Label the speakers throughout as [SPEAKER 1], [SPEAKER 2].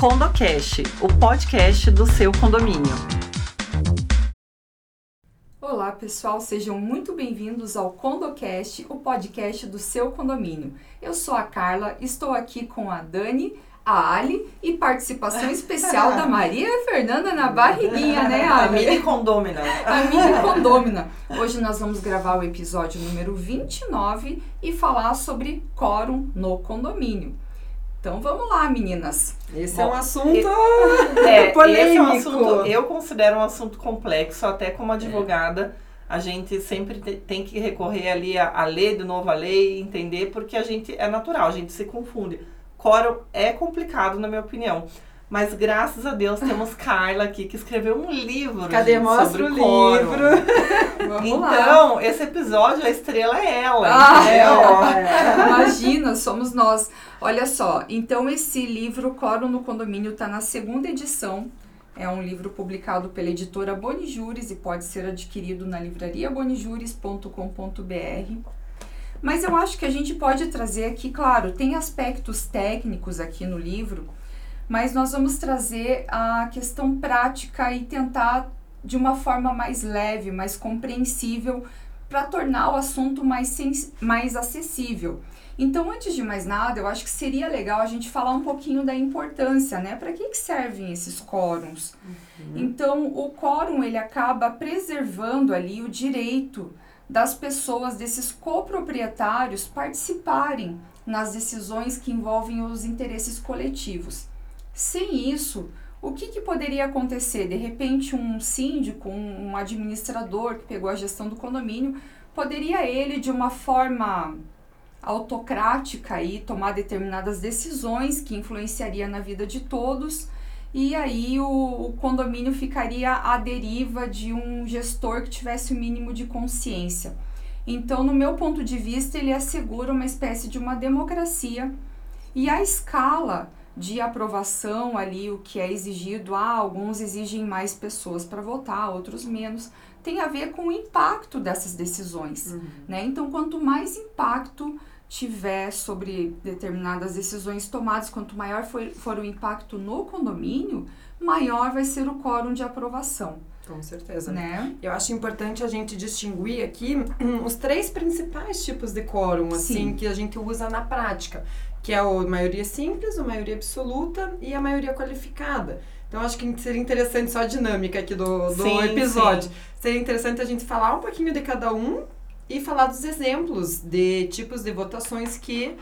[SPEAKER 1] CondoCast, o podcast do seu condomínio.
[SPEAKER 2] Olá, pessoal, sejam muito bem-vindos ao CondoCast, o podcast do seu condomínio. Eu sou a Carla, estou aqui com a Dani, a Ali e participação especial da Maria Fernanda na barriguinha, né,
[SPEAKER 1] A
[SPEAKER 2] Ali?
[SPEAKER 1] mini condômina.
[SPEAKER 2] A mini condômina. Hoje nós vamos gravar o episódio número 29 e falar sobre quórum no condomínio. Então vamos lá, meninas.
[SPEAKER 3] Esse
[SPEAKER 1] Bom,
[SPEAKER 3] é um assunto
[SPEAKER 1] É,
[SPEAKER 3] polêmico.
[SPEAKER 1] esse é um assunto, eu considero um assunto complexo, até como advogada, a gente sempre te- tem que recorrer ali a, a ler de novo a lei, entender, porque a gente é natural, a gente se confunde. Quórum é complicado, na minha opinião. Mas graças a Deus temos Carla aqui que escreveu um livro
[SPEAKER 3] Cadê?
[SPEAKER 1] gente,
[SPEAKER 3] Mostra o livro.
[SPEAKER 2] Vamos lá.
[SPEAKER 1] Então, esse episódio, a estrela é ela.
[SPEAKER 2] Ah,
[SPEAKER 1] entendeu?
[SPEAKER 2] Imagina, somos nós. Olha só, então esse livro, Quórum no Condomínio, está na segunda edição. É um livro publicado pela editora Bonijures e pode ser adquirido na livrariabonijures.com.br. Mas eu acho que a gente pode trazer aqui, claro, tem aspectos técnicos aqui no livro, mas nós vamos trazer a questão prática e tentar de uma forma mais leve, mais compreensível, para tornar o assunto mais, mais acessível. Então, antes de mais nada, eu acho que seria legal a gente falar um pouquinho da importância, né? Para que, que servem esses quórums? Então, o quórum ele acaba preservando ali o direito das pessoas, desses coproprietários, participarem nas decisões que envolvem os interesses coletivos. Sem isso, o que, que poderia acontecer? De repente, um síndico, um, um administrador que pegou a gestão do condomínio, poderia ele, de uma forma autocrática, aí, tomar determinadas decisões que influenciaria na vida de todos, e aí o, o condomínio ficaria à deriva de um gestor que tivesse o mínimo de consciência. Então, no meu ponto de vista, ele assegura uma espécie de uma democracia e a escala de aprovação ali, o que é exigido, ah, alguns exigem mais pessoas para votar, outros menos, tem a ver com o impacto dessas decisões, né? Então, quanto mais impacto tiver sobre determinadas decisões tomadas, quanto maior for, for o impacto no condomínio, maior vai ser o quórum de aprovação,
[SPEAKER 3] Com certeza.
[SPEAKER 2] né?
[SPEAKER 3] Eu acho importante a gente distinguir aqui hum, os três principais tipos de quórum, assim,
[SPEAKER 2] Sim.
[SPEAKER 3] que a gente usa na prática, que é a maioria simples, a maioria absoluta e a maioria qualificada. Então, acho que seria interessante só a dinâmica aqui do, do
[SPEAKER 1] Sim,
[SPEAKER 3] episódio. Seria interessante a gente falar um pouquinho de cada um e falar dos exemplos de tipos de votações que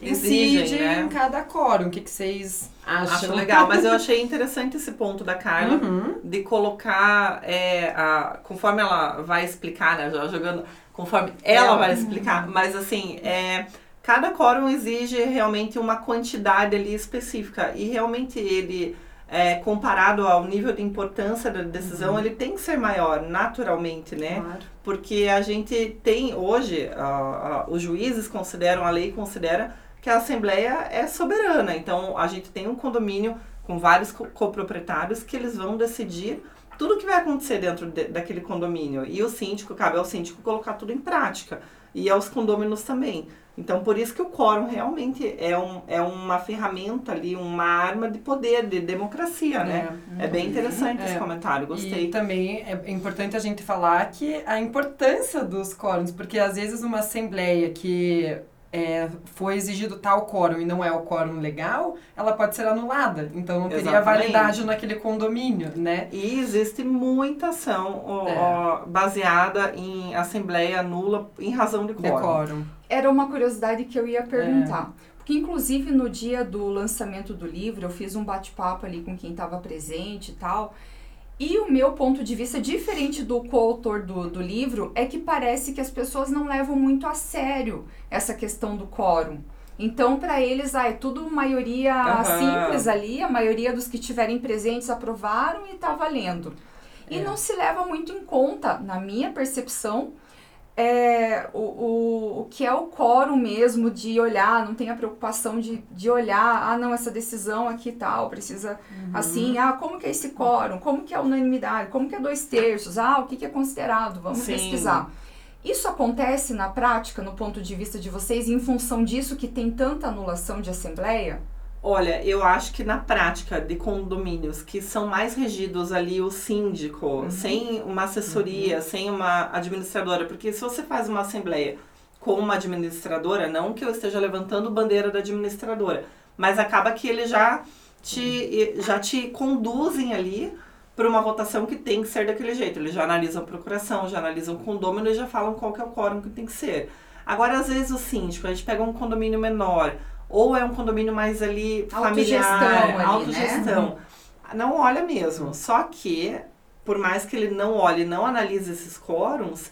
[SPEAKER 1] Exigem, né?
[SPEAKER 3] em cada quórum. O que, que vocês acham?
[SPEAKER 1] Acho legal, mas eu achei interessante esse ponto da Carla.
[SPEAKER 3] Uhum.
[SPEAKER 1] de colocar é, a, conforme ela vai explicar, né, já jogando, conforme ela
[SPEAKER 3] Ela.
[SPEAKER 1] vai explicar, mas assim, é, cada quórum exige realmente uma quantidade ali específica e realmente ele é, comparado ao nível de importância da decisão, ele tem que ser maior, naturalmente, né?
[SPEAKER 3] Claro.
[SPEAKER 1] Porque a gente tem hoje, ah, ah, os juízes consideram, a lei considera que a Assembleia é soberana. Então, a gente tem um condomínio com vários co- coproprietários que eles vão decidir tudo o que vai acontecer dentro de- daquele condomínio. E o síndico, cabe ao síndico colocar tudo em prática. E aos condôminos também. Então, por isso que o quórum realmente é, um, é uma ferramenta ali, uma arma de poder, de democracia, né? É, bem interessante esse
[SPEAKER 3] É.
[SPEAKER 1] comentário, gostei.
[SPEAKER 3] E também é importante a gente falar que a importância dos quórums, porque às vezes uma assembleia que é, foi exigido tal quórum e não é o quórum legal, ela pode ser anulada. Então não teria
[SPEAKER 1] Exatamente.
[SPEAKER 3] validade naquele condomínio, né?
[SPEAKER 1] E existe muita ação ó,
[SPEAKER 3] É.
[SPEAKER 1] ó, baseada em assembleia nula em razão de
[SPEAKER 3] De
[SPEAKER 1] quórum.
[SPEAKER 3] quórum.
[SPEAKER 2] Era uma curiosidade que eu ia perguntar. Porque, inclusive, no dia do lançamento do livro, eu fiz um bate-papo ali com quem estava presente e tal. E o meu ponto de vista, diferente do coautor do, do livro, é que parece que as pessoas não levam muito a sério essa questão do quórum. Então, para eles, ah, é tudo maioria
[SPEAKER 1] Aham.
[SPEAKER 2] simples ali, a maioria dos que estiverem presentes aprovaram e tá valendo. E
[SPEAKER 3] É.
[SPEAKER 2] não se leva muito em conta, na minha percepção, é, o, o, o que é o quórum mesmo de olhar, não tem a preocupação de, de olhar, ah, não, essa decisão aqui tal, precisa assim, ah, como que é esse quórum, como que é a unanimidade, como que é dois terços, ah, o que, que é considerado, vamos
[SPEAKER 1] Sim.
[SPEAKER 2] pesquisar. Isso acontece na prática, no ponto de vista de vocês, em função disso que tem tanta anulação de assembleia?
[SPEAKER 1] Olha, eu acho que na prática de condomínios que são mais regidos ali o síndico, uhum. sem uma assessoria, uhum. sem uma administradora, porque se você faz uma assembleia com uma administradora, não que eu esteja levantando bandeira da administradora, mas acaba que ele já te, já te conduzem ali para uma votação que tem que ser daquele jeito. Eles já analisam a procuração, já analisam o condomínio e já falam qual que é o quórum que tem que ser. Agora, às vezes, o síndico, a gente pega um condomínio menor, ou é um condomínio mais ali familiar, autogestão. Né? Não olha mesmo. Só que, por mais que ele não olhe e não analise esses quórums,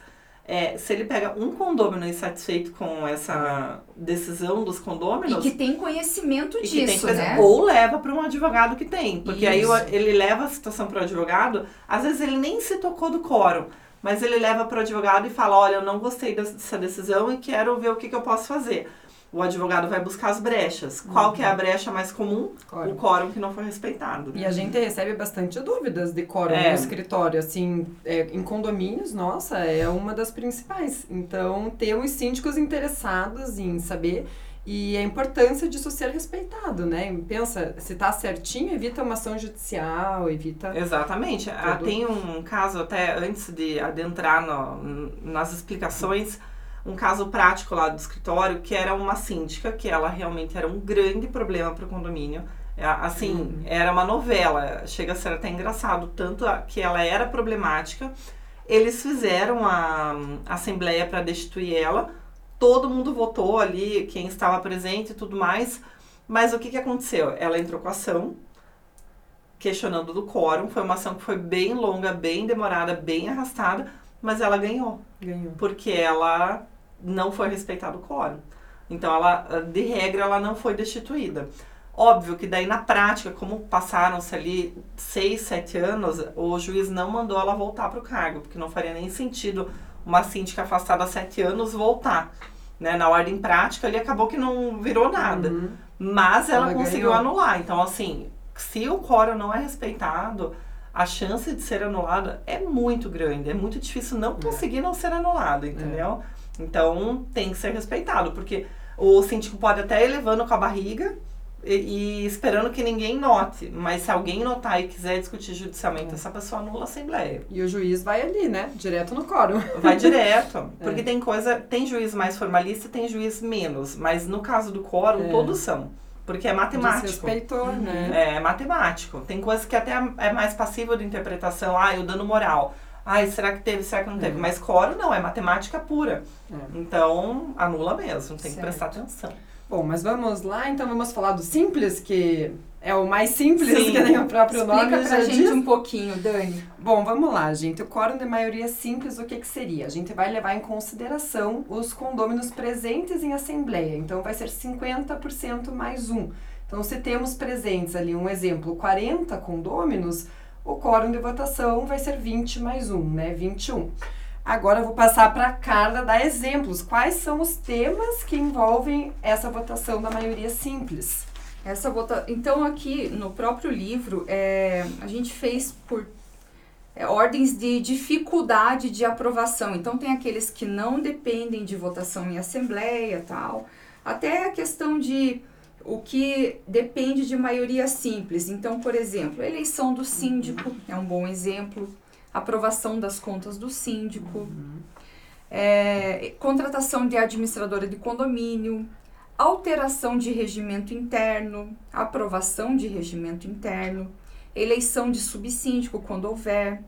[SPEAKER 1] é, se ele pega um condômino insatisfeito com essa decisão dos condôminos.
[SPEAKER 2] E que tem conhecimento disso,
[SPEAKER 1] tem
[SPEAKER 2] né?
[SPEAKER 1] Ou leva para um advogado que tem. Porque Isso. aí ele leva a situação para o advogado, às vezes ele nem se tocou do quórum, mas ele leva para o advogado e fala: olha, eu não gostei dessa decisão e quero ver o que, que eu posso fazer o advogado vai buscar as brechas. Qual que é a uhum. brecha mais comum? Quórum. O quórum que não foi respeitado.
[SPEAKER 3] E a gente recebe bastante dúvidas de quórum é. no escritório, assim, é, em condomínios, nossa, é uma das principais. Então, temos síndicos interessados em saber e a importância disso ser respeitado, né? Pensa, se tá certinho, evita uma ação judicial, evita...
[SPEAKER 1] Exatamente. Ah, tem um caso, até antes de adentrar no, nas explicações um caso prático lá do escritório, que era uma síndica, que ela realmente era um grande problema para o condomínio. É, assim, uhum. era uma novela, chega a ser até engraçado, tanto que ela era problemática. Eles fizeram a, a assembleia para destituir ela, todo mundo votou ali, quem estava presente e tudo mais. Mas o que, que aconteceu? Ela entrou com a ação, questionando do quórum. Foi uma ação que foi bem longa, bem demorada, bem arrastada, mas ela ganhou.
[SPEAKER 3] Ganhou.
[SPEAKER 1] Porque ela não foi respeitado o quórum. Então, ela, de regra, ela não foi destituída. Óbvio que daí na prática, como passaram-se ali seis, sete anos, o juiz não mandou ela voltar para o cargo, porque não faria nem sentido uma síndica afastada há sete anos voltar. Né? Na ordem prática, ali acabou que não virou nada. Uhum. Mas ela, ela conseguiu ganhou. anular. Então, assim, se o quórum não é respeitado, a chance de ser anulada é muito grande. É muito difícil não é. conseguir não ser anulado, entendeu? É. Então tem que ser respeitado, porque o síndico pode até ir levando com a barriga e, e, esperando que ninguém note, mas se alguém notar e quiser discutir judicialmente, é. essa pessoa anula a assembleia.
[SPEAKER 3] E o juiz vai ali, né? Direto no quórum.
[SPEAKER 1] Vai direto, porque é. tem coisa, tem juiz mais formalista e tem juiz menos, mas no caso do quórum, é. todos são. Porque é matemático.
[SPEAKER 3] Respeitou, uhum. né?
[SPEAKER 1] É, é matemático. Tem coisas que até é mais passível de interpretação. Ah, o dano moral. Ai, será que teve, será que não teve? Uhum. Mas coro não, é matemática pura. É. Então, anula mesmo, tem certo. que prestar atenção.
[SPEAKER 3] Bom, mas vamos lá, então vamos falar do simples, que é o mais simples, Sim. que nem o próprio
[SPEAKER 2] Explica
[SPEAKER 3] nome
[SPEAKER 2] pra gente diz. um pouquinho, Dani.
[SPEAKER 3] Bom, vamos lá, gente. O quórum de maioria simples, o que que seria? A gente vai levar em consideração os condôminos presentes em assembleia. Então, vai ser 50% mais um. Então, se temos presentes ali, um exemplo, 40 condôminos, o quórum de votação vai ser 20 mais 1, né? 21. Agora eu vou passar para a Carla dar exemplos. Quais são os temas que envolvem essa votação da maioria simples?
[SPEAKER 2] Essa vota... Então, aqui no próprio livro, é, a gente fez por é, ordens de dificuldade de aprovação. Então, tem aqueles que não dependem de votação em assembleia tal. Até a questão de o que depende de maioria simples. Então, por exemplo, eleição do síndico é um bom exemplo, aprovação das contas do síndico, uhum. é, contratação de administradora de condomínio, alteração de regimento interno, aprovação de regimento interno, eleição de subsíndico quando houver.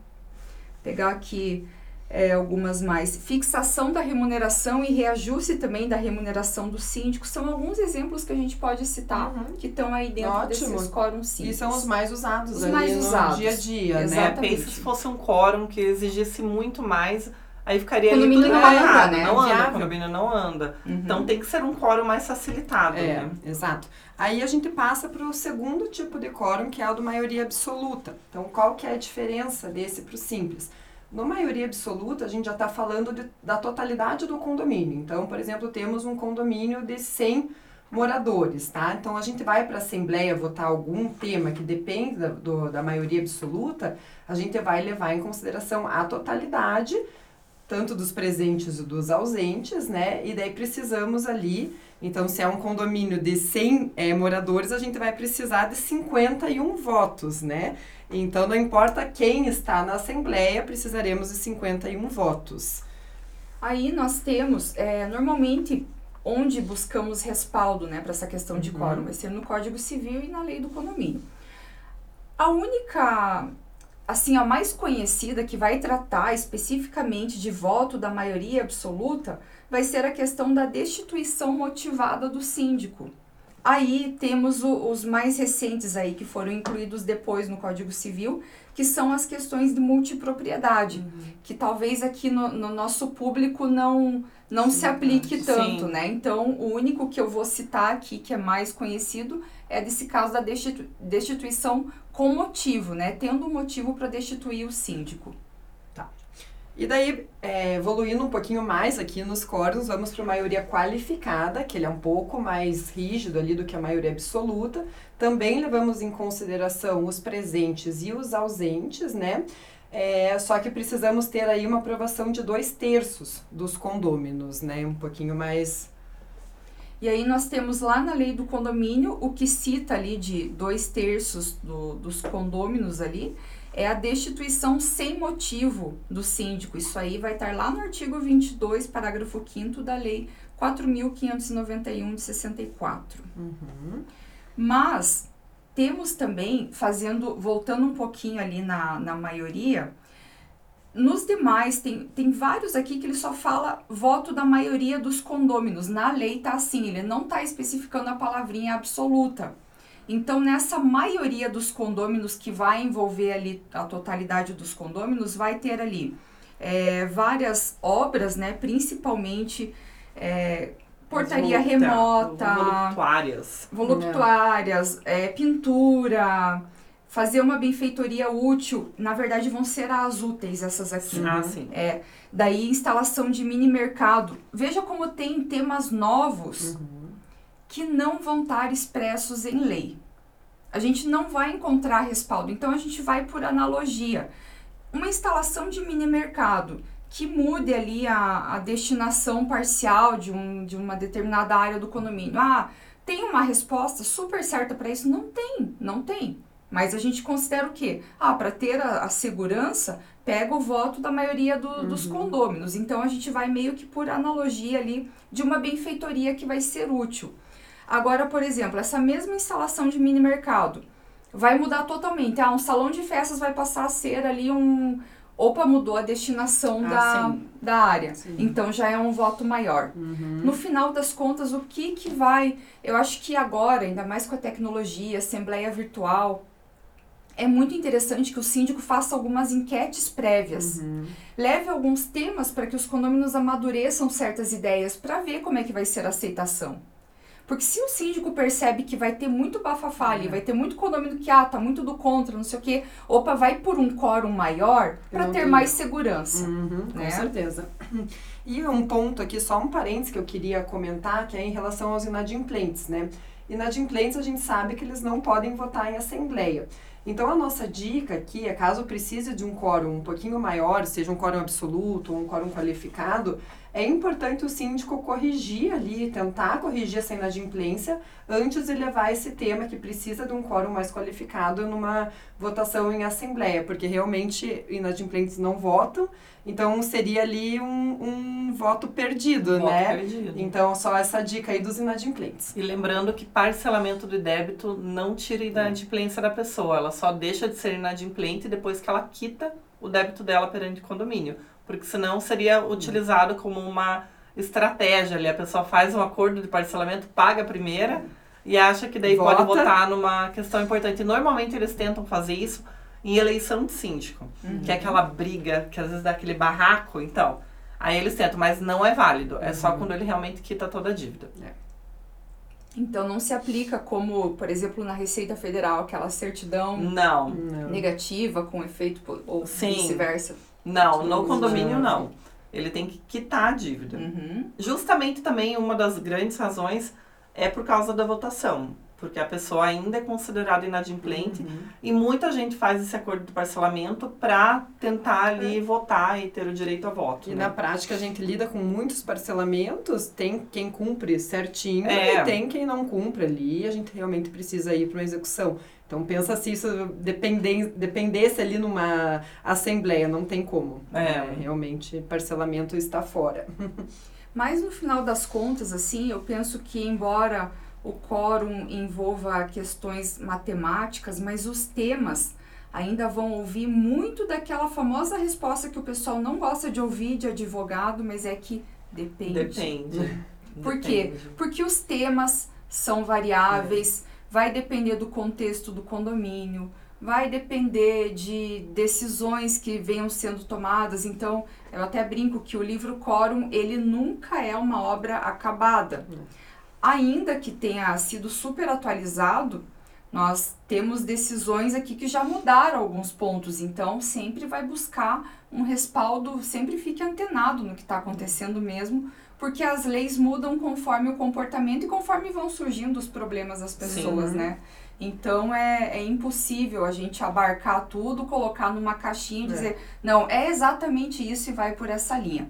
[SPEAKER 2] Pegar aqui é, algumas mais. Fixação da remuneração e reajuste também da remuneração do síndico são alguns exemplos que a gente pode citar uhum. que estão aí dentro Ótimo. desses quórum simples.
[SPEAKER 3] E são os mais usados
[SPEAKER 2] os mais
[SPEAKER 3] no
[SPEAKER 2] usados.
[SPEAKER 3] dia a dia,
[SPEAKER 1] né?
[SPEAKER 3] Exatamente.
[SPEAKER 1] né? Pensa se fosse um quórum que exigisse muito mais, aí ficaria
[SPEAKER 2] ali
[SPEAKER 1] tudo
[SPEAKER 2] não anda, né?
[SPEAKER 1] Não anda, o condomínio não anda. Uhum. Então tem que ser um quórum mais facilitado,
[SPEAKER 3] é,
[SPEAKER 1] né?
[SPEAKER 3] Exato. Aí a gente passa para o segundo tipo de quórum, que é o do maioria absoluta. Então, qual que é a diferença desse para o simples? No maioria absoluta, a gente já está falando de, da totalidade do condomínio. Então, por exemplo, temos um condomínio de 100 moradores, tá? Então, a gente vai para a Assembleia votar algum tema que depende da, do, da maioria absoluta, a gente vai levar em consideração a totalidade tanto dos presentes e dos ausentes, né? E daí precisamos ali, então se é um condomínio de 100 é, moradores, a gente vai precisar de 51 votos, né? Então não importa quem está na Assembleia, precisaremos de 51 votos.
[SPEAKER 2] Aí nós temos, é, normalmente, onde buscamos respaldo né, para essa questão de
[SPEAKER 3] Uhum.
[SPEAKER 2] quórum, vai ser no Código Civil e na lei do condomínio. A única, assim, a mais conhecida que vai tratar especificamente de voto da maioria absoluta vai ser a questão da destituição motivada do síndico. Aí temos o- os mais recentes aí que foram incluídos depois no Código Civil, que são as questões de multipropriedade, que talvez aqui no, no nosso público não não se aplique
[SPEAKER 1] Sim.
[SPEAKER 2] tanto, né? Então, o único que eu vou citar aqui que é mais conhecido é desse caso da destitu destituição com motivo, né? Tendo um motivo para destituir o síndico.
[SPEAKER 3] E daí, é, evoluindo um pouquinho mais aqui nos quóruns, vamos para a maioria qualificada, que ele é um pouco mais rígido ali do que a maioria absoluta. Também levamos em consideração os presentes e os ausentes, né? É, só que precisamos ter aí uma aprovação de dois terços dos condôminos, né? Um pouquinho mais.
[SPEAKER 2] E aí nós temos lá na lei do condomínio o que cita ali de dois terços do, dos condôminos ali é a destituição sem motivo do síndico. Isso aí vai estar lá no artigo 22, parágrafo 5 da lei 4.591 de 64.
[SPEAKER 3] Uhum.
[SPEAKER 2] Mas temos também, fazendo, voltando um pouquinho ali na, na maioria, nos demais, tem, tem vários aqui que ele só fala voto da maioria dos condôminos. Na lei tá assim, ele não tá especificando a palavrinha absoluta. Então, nessa maioria dos condôminos que vai envolver ali a totalidade dos condôminos, vai ter ali é, várias obras, né? Principalmente é, portaria
[SPEAKER 1] Volupta-
[SPEAKER 2] remota,
[SPEAKER 1] Voluptuárias.
[SPEAKER 2] voluptuárias, é, pintura, fazer uma benfeitoria útil. Na verdade, vão ser as úteis essas aqui.
[SPEAKER 1] Ah, sim.
[SPEAKER 2] É, daí, instalação de mini mercado. Veja como tem temas novos que não vão estar expressos em lei. A gente não vai encontrar respaldo, então a gente vai por analogia. Uma instalação de mini mercado que mude ali a, a destinação parcial de, um, de uma determinada área do condomínio. Ah, tem uma resposta super certa para isso? Não tem, não tem. Mas a gente considera o quê? Ah, para ter a, a segurança, pega o voto da maioria do- dos condôminos. Então a gente vai meio que por analogia ali de uma benfeitoria que vai ser útil. Agora, por exemplo, essa mesma instalação de mini mercado vai mudar totalmente. Ah, um salão de festas vai passar a ser ali um. Opa, mudou a destinação
[SPEAKER 1] Ah,
[SPEAKER 2] da,
[SPEAKER 1] sim.
[SPEAKER 2] da área.
[SPEAKER 3] Sim.
[SPEAKER 2] Então já é um voto maior. No final das contas, o que que vai. Eu acho que agora, ainda mais com a tecnologia, assembleia virtual, é muito interessante que o síndico faça algumas enquetes prévias. Leve alguns temas para que os condôminos amadureçam certas ideias para ver como é que vai ser a aceitação. Porque se o síndico percebe que vai ter muito bafafá ali, vai ter muito condomínio que, ah, tá muito do contra, não sei o quê, opa, vai por um quórum maior para ter
[SPEAKER 3] tenho.
[SPEAKER 2] mais segurança.
[SPEAKER 3] Uhum, com
[SPEAKER 2] né?
[SPEAKER 3] certeza. E um ponto aqui, só um parênteses que eu queria comentar, que é em relação aos inadimplentes, né? Inadimplentes a gente sabe que eles não podem votar em assembleia. Então a nossa dica aqui é caso precise de um quórum um pouquinho maior, seja um quórum absoluto ou um quórum qualificado, é importante o síndico corrigir ali, tentar corrigir essa inadimplência antes de levar esse tema que precisa de um quórum mais qualificado numa votação em assembleia, porque realmente inadimplentes não votam, então seria ali um, um voto perdido, né?
[SPEAKER 1] perdido.
[SPEAKER 3] Então só essa dica aí dos inadimplentes.
[SPEAKER 1] E lembrando que parcelamento de débito não tira a inadimplência da pessoa, ela só deixa de ser inadimplente depois que ela quita o débito dela perante o condomínio. Porque senão seria utilizado como uma estratégia ali. A pessoa faz um acordo de parcelamento, paga a primeira e acha que daí
[SPEAKER 3] Vota.
[SPEAKER 1] pode votar numa questão importante. E normalmente eles tentam fazer isso em eleição de síndico, que é aquela briga, que às vezes dá aquele barraco, então. Aí eles tentam, mas não é válido. É só quando ele realmente quita toda a dívida.
[SPEAKER 2] Então não se aplica como, por exemplo, na Receita Federal, aquela certidão
[SPEAKER 1] Não.
[SPEAKER 2] Negativa com efeito ou
[SPEAKER 1] Sim.
[SPEAKER 2] vice-versa.
[SPEAKER 1] Não, no condomínio não. Ele tem que quitar a dívida.
[SPEAKER 2] Uhum.
[SPEAKER 1] Justamente também uma das grandes razões é por causa da votação. porque a pessoa ainda é considerada inadimplente
[SPEAKER 3] Uhum.
[SPEAKER 1] e muita gente faz esse acordo de parcelamento para tentar ali votar e ter o direito a voto.
[SPEAKER 3] E
[SPEAKER 1] né?
[SPEAKER 3] na prática a gente lida com muitos parcelamentos, tem quem cumpre certinho
[SPEAKER 1] É.
[SPEAKER 3] e tem quem não cumpre ali, e a gente realmente precisa ir para uma execução. Então pensa se isso dependen- dependesse ali numa assembleia, não tem como.
[SPEAKER 1] É.
[SPEAKER 3] realmente parcelamento está fora.
[SPEAKER 2] Mas no final das contas, assim, eu penso que embora o quórum envolva questões matemáticas, mas os temas ainda vão ouvir muito daquela famosa resposta que o pessoal não gosta de ouvir de advogado, mas é que depende.
[SPEAKER 1] Depende.
[SPEAKER 2] Por quê?
[SPEAKER 1] Depende.
[SPEAKER 2] Porque os temas são variáveis, vai depender do contexto do condomínio, vai depender de decisões que venham sendo tomadas. Então, eu até brinco que o livro Quórum, ele nunca é uma obra acabada. Ainda que tenha sido super atualizado, nós temos decisões aqui que já mudaram alguns pontos, então sempre vai buscar um respaldo, sempre fique antenado no que está acontecendo mesmo, porque as leis mudam conforme o comportamento e conforme vão surgindo os problemas das pessoas,
[SPEAKER 3] Sim.
[SPEAKER 2] né? Então é, é impossível a gente abarcar tudo, colocar numa caixinha e
[SPEAKER 3] É.
[SPEAKER 2] dizer, não, é exatamente isso e vai por essa linha.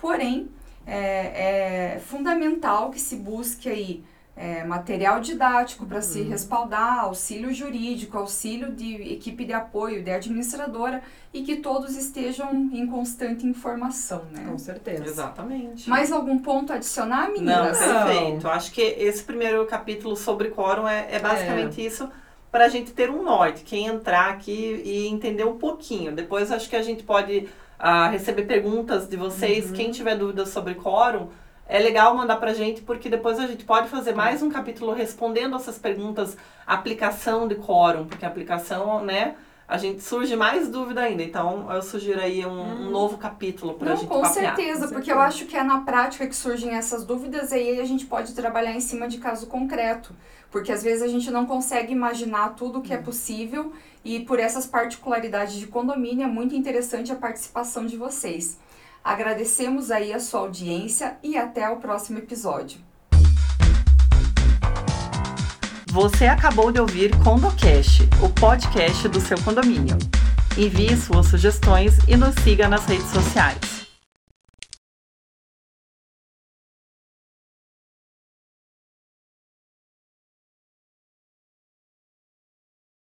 [SPEAKER 2] Porém, é, é fundamental que se busque aí é, material didático para se
[SPEAKER 3] Uhum.
[SPEAKER 2] respaldar, auxílio jurídico, auxílio de equipe de apoio, de administradora e que todos estejam em constante informação, né?
[SPEAKER 3] Com certeza.
[SPEAKER 1] Exatamente.
[SPEAKER 2] Mais algum ponto a adicionar,
[SPEAKER 1] Não,
[SPEAKER 2] meninas?
[SPEAKER 3] Não.
[SPEAKER 1] perfeito. Acho que esse primeiro capítulo sobre quórum é, é basicamente isso para a gente ter um norte, quem entrar aqui e entender um pouquinho. Depois acho que a gente pode ah, receber perguntas de vocês.
[SPEAKER 3] Uhum.
[SPEAKER 1] Quem tiver dúvidas sobre quórum, é legal mandar pra gente, porque depois a gente pode fazer mais um capítulo respondendo essas perguntas, aplicação de quórum, porque a aplicação, né? A gente surge mais dúvida ainda. Então eu sugiro aí um, um
[SPEAKER 3] Uhum.
[SPEAKER 1] novo capítulo pra
[SPEAKER 2] Não,
[SPEAKER 1] gente
[SPEAKER 2] com
[SPEAKER 1] papear.
[SPEAKER 2] certeza,
[SPEAKER 3] com
[SPEAKER 2] porque
[SPEAKER 3] certeza.
[SPEAKER 2] eu acho que é na prática que surgem essas dúvidas e aí a gente pode trabalhar em cima de caso concreto. Porque às vezes a gente não consegue imaginar tudo que é possível e por essas particularidades de condomínio é muito interessante a participação de vocês. Agradecemos aí a sua audiência e até o próximo episódio.
[SPEAKER 1] Você acabou de ouvir CondoCast, o podcast do seu condomínio. Envie suas sugestões e nos siga nas redes sociais.